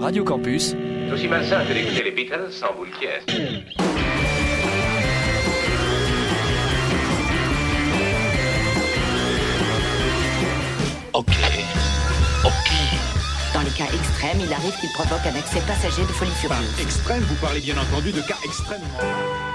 Radio Campus. Aussi malsain que les Beatles sans boule. Ok. Ok. Dans les cas extrêmes, il arrive qu'il provoque un accès passager de folie furieuse. Extrême, vous parlez bien entendu de cas extrêmement.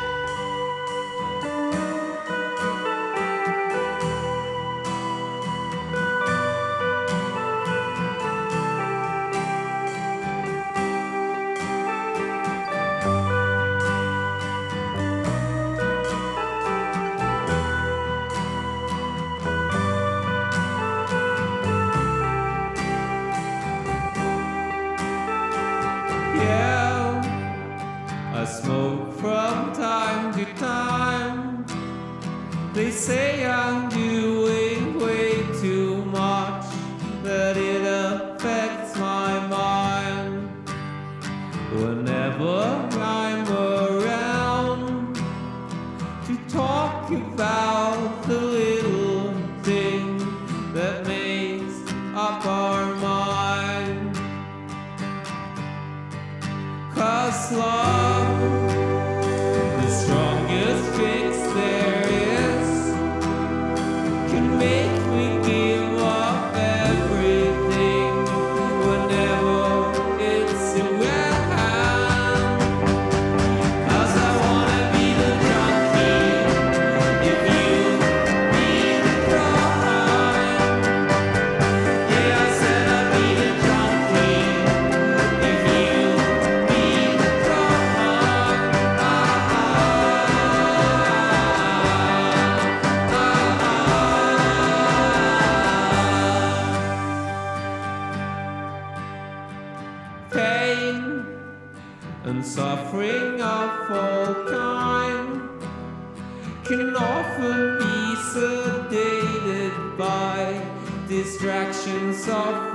soft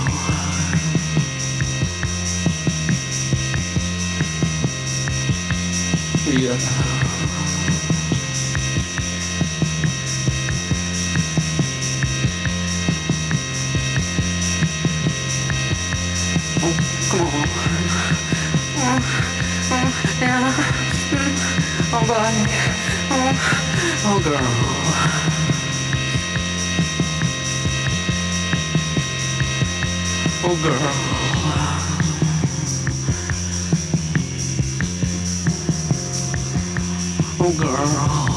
Oh, come on. Oh, body. Oh, oh, girl. Oh, girl. beautiful girl.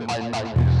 in my mind.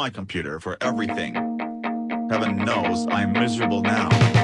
My computer for everything. Heaven knows I'm miserable now.